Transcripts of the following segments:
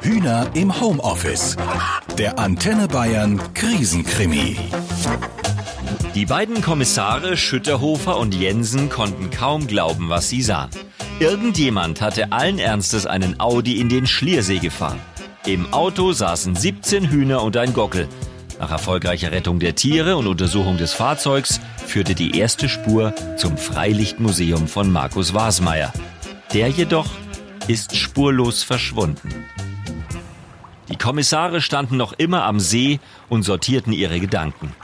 Hühner im Homeoffice. Der Antenne Bayern Krisenkrimi. Die beiden Kommissare Schütterhofer und Jensen konnten kaum glauben, was sie sahen. Irgendjemand hatte allen Ernstes einen Audi in den Schliersee gefahren. Im Auto saßen 17 Hühner und ein Gockel. Nach erfolgreicher Rettung der Tiere und Untersuchung des Fahrzeugs führte die erste Spur zum Freilichtmuseum von Markus Wasmeier. Der jedoch ist spurlos verschwunden. Die Kommissare standen noch immer am See und sortierten ihre Gedanken.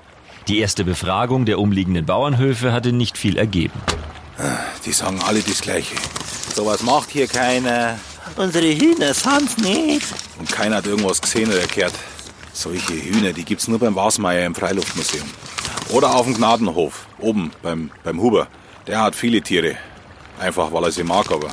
Die erste Befragung der umliegenden Bauernhöfe hatte nicht viel ergeben. Die sagen alle das Gleiche. Sowas macht hier keiner. Unsere Hühner sind's nicht. Und keiner hat irgendwas gesehen oder gehört. Solche Hühner, die gibt's nur beim Wasmeier im Freiluftmuseum. Oder auf dem Gnadenhof, oben beim, beim Huber. Der hat viele Tiere. Einfach weil er sie mag, aber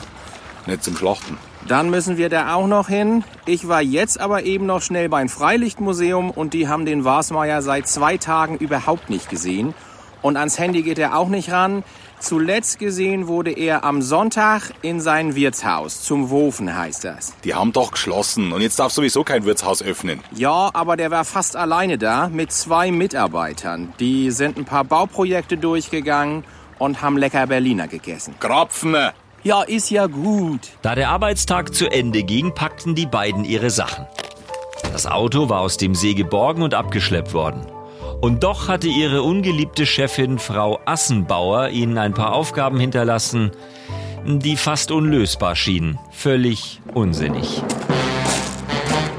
nicht zum Schlachten. Dann müssen wir da auch noch hin. Ich war jetzt aber eben noch schnell beim Freilichtmuseum und die haben den Wasmeier seit zwei Tagen überhaupt nicht gesehen. Und ans Handy geht er auch nicht ran. Zuletzt gesehen wurde er am Sonntag in sein Wirtshaus. Zum Wofen heißt das. Die haben doch geschlossen und jetzt darf sowieso kein Wirtshaus öffnen. Ja, aber der war fast alleine da mit zwei Mitarbeitern. Die sind ein paar Bauprojekte durchgegangen und haben lecker Berliner gegessen. Krapfen! Ja, ist ja gut. Da der Arbeitstag zu Ende ging, packten die beiden ihre Sachen. Das Auto war aus dem See geborgen und abgeschleppt worden. Und doch hatte ihre ungeliebte Chefin Frau Assenbauer ihnen ein paar Aufgaben hinterlassen, die fast unlösbar schienen. Völlig unsinnig.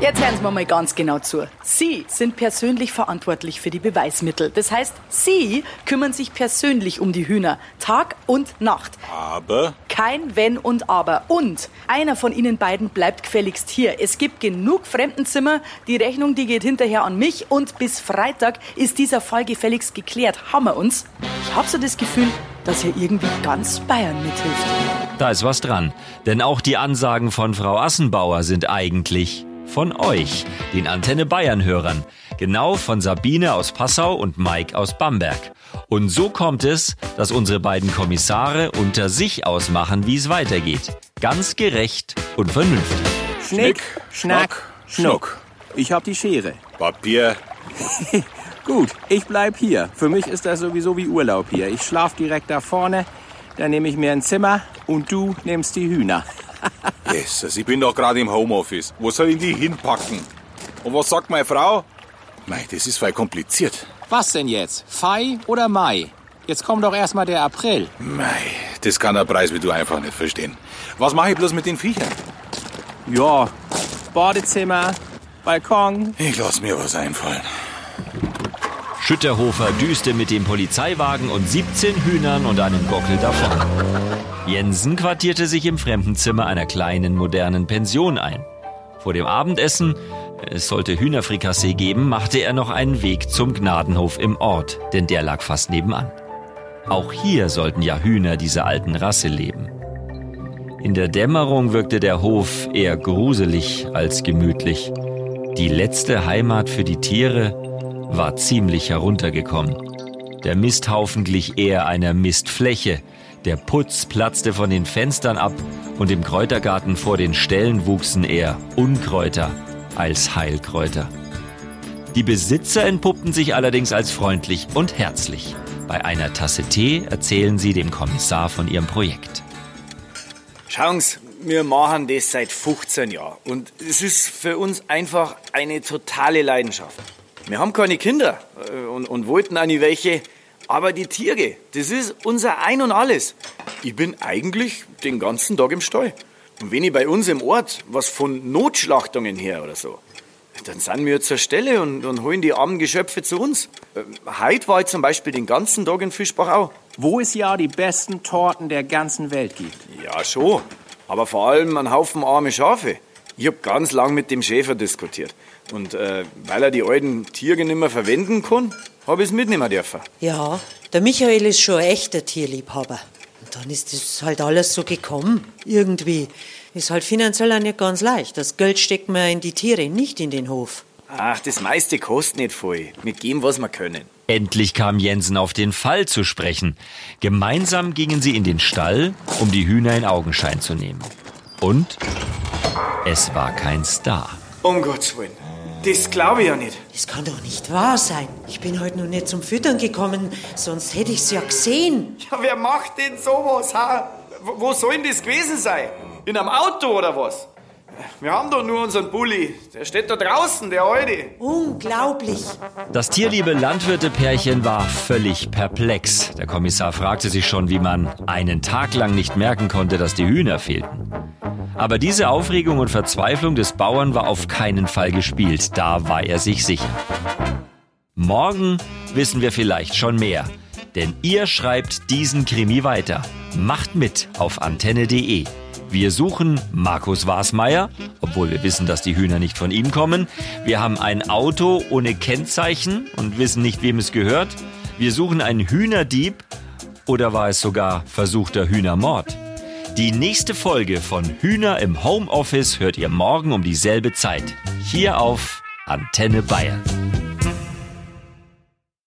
Jetzt hören Sie mir mal ganz genau zu. Sie sind persönlich verantwortlich für die Beweismittel. Das heißt, Sie kümmern sich persönlich um die Hühner. Tag und Nacht. Aber Kein Wenn und Aber. Und einer von Ihnen beiden bleibt gefälligst hier. Es gibt genug Fremdenzimmer. Die Rechnung, die geht hinterher an mich. Und bis Freitag ist dieser Fall gefälligst geklärt. Haben wir uns? Ich habe so das Gefühl, dass hier irgendwie ganz Bayern mithilft. Da ist was dran. Denn auch die Ansagen von Frau Assenbauer sind eigentlich von euch, den Antenne Bayern Hörern. Genau von Sabine aus Passau und Mike aus Bamberg. Und so kommt es, dass unsere beiden Kommissare unter sich ausmachen, wie es weitergeht. Ganz gerecht und vernünftig. Schnick, Schnack, Schnuck. Ich hab die Schere. Papier. Gut, ich bleib hier. Für mich ist das sowieso wie Urlaub hier. Ich schlaf direkt da vorne, dann nehme ich mir ein Zimmer und du nimmst die Hühner. Jesus, ich bin doch gerade im Homeoffice. Wo soll ich die hinpacken? Und was sagt meine Frau? Mei, das ist voll kompliziert. Was denn jetzt? Fei oder Mai? Jetzt kommt doch erstmal der April. Mei, das kann der Preis wie du einfach nicht verstehen. Was mache ich bloß mit den Viechern? Ja, Badezimmer, Balkon. Ich lass mir was einfallen. Schütterhofer düste mit dem Polizeiwagen und 17 Hühnern und einem Gockel davon. Jensen quartierte sich im Fremdenzimmer einer kleinen modernen Pension ein. Vor dem Abendessen, es sollte Hühnerfrikassee geben, machte er noch einen Weg zum Gnadenhof im Ort, denn der lag fast nebenan. Auch hier sollten ja Hühner dieser alten Rasse leben. In der Dämmerung wirkte der Hof eher gruselig als gemütlich. Die letzte Heimat für die Tiere war ziemlich heruntergekommen. Der Misthaufen glich eher einer Mistfläche. Der Putz platzte von den Fenstern ab und im Kräutergarten vor den Ställen wuchsen eher Unkräuter als Heilkräuter. Die Besitzer entpuppten sich allerdings als freundlich und herzlich. Bei einer Tasse Tee erzählen sie dem Kommissar von ihrem Projekt. Schauen Sie, wir machen das seit 15 Jahren und es ist für uns einfach eine totale Leidenschaft. Wir haben keine Kinder äh, und, und wollten auch nicht welche, aber die Tiere, das ist unser Ein und Alles. Ich bin eigentlich den ganzen Tag im Stall. Und wenn ich bei uns im Ort was von Notschlachtungen her oder so, dann sind wir zur Stelle und, und holen die armen Geschöpfe zu uns. Ähm, Heute war ich zum Beispiel den ganzen Tag in Fischbachau. Wo es ja die besten Torten der ganzen Welt gibt. Ja, schon. Aber vor allem ein Haufen arme Schafe. Ich hab ganz lang mit dem Schäfer diskutiert. Und äh, weil er die alten Tiere nicht mehr verwenden kann, habe ich es mitnehmen dürfen. Ja, der Michael ist schon ein echter Tierliebhaber. Und dann ist das halt alles so gekommen. Irgendwie. Ist halt finanziell auch nicht ganz leicht. Das Geld steckt man in die Tiere, nicht in den Hof. Ach, das meiste kostet nicht viel. Wir geben, was wir können. Endlich kam Jensen auf den Fall zu sprechen. Gemeinsam gingen sie in den Stall, um die Hühner in Augenschein zu nehmen. Und Es war kein Star. Um Gottes Willen. Das glaube ich ja nicht. Das kann doch nicht wahr sein. Ich bin heute noch nicht zum Füttern gekommen, sonst hätte ich's ja gesehen. Ja, wer macht denn sowas, ha? Wo wo soll denn das gewesen sein? In einem Auto oder was? Wir haben doch nur unseren Bulli. Der steht da draußen, der alte. Unglaublich. Das tierliebe Landwirtepärchen war völlig perplex. Der Kommissar fragte sich schon, wie man einen Tag lang nicht merken konnte, dass die Hühner fehlten. Aber diese Aufregung und Verzweiflung des Bauern war auf keinen Fall gespielt. Da war er sich sicher. Morgen wissen wir vielleicht schon mehr. Denn ihr schreibt diesen Krimi weiter. Macht mit auf antenne.de. Wir suchen Markus Wasmeier, obwohl wir wissen, dass die Hühner nicht von ihm kommen. Wir haben ein Auto ohne Kennzeichen und wissen nicht, wem es gehört. Wir suchen einen Hühnerdieb oder war es sogar versuchter Hühnermord? Die nächste Folge von Hühner im Homeoffice hört ihr morgen um dieselbe Zeit. Hier auf Antenne Bayern.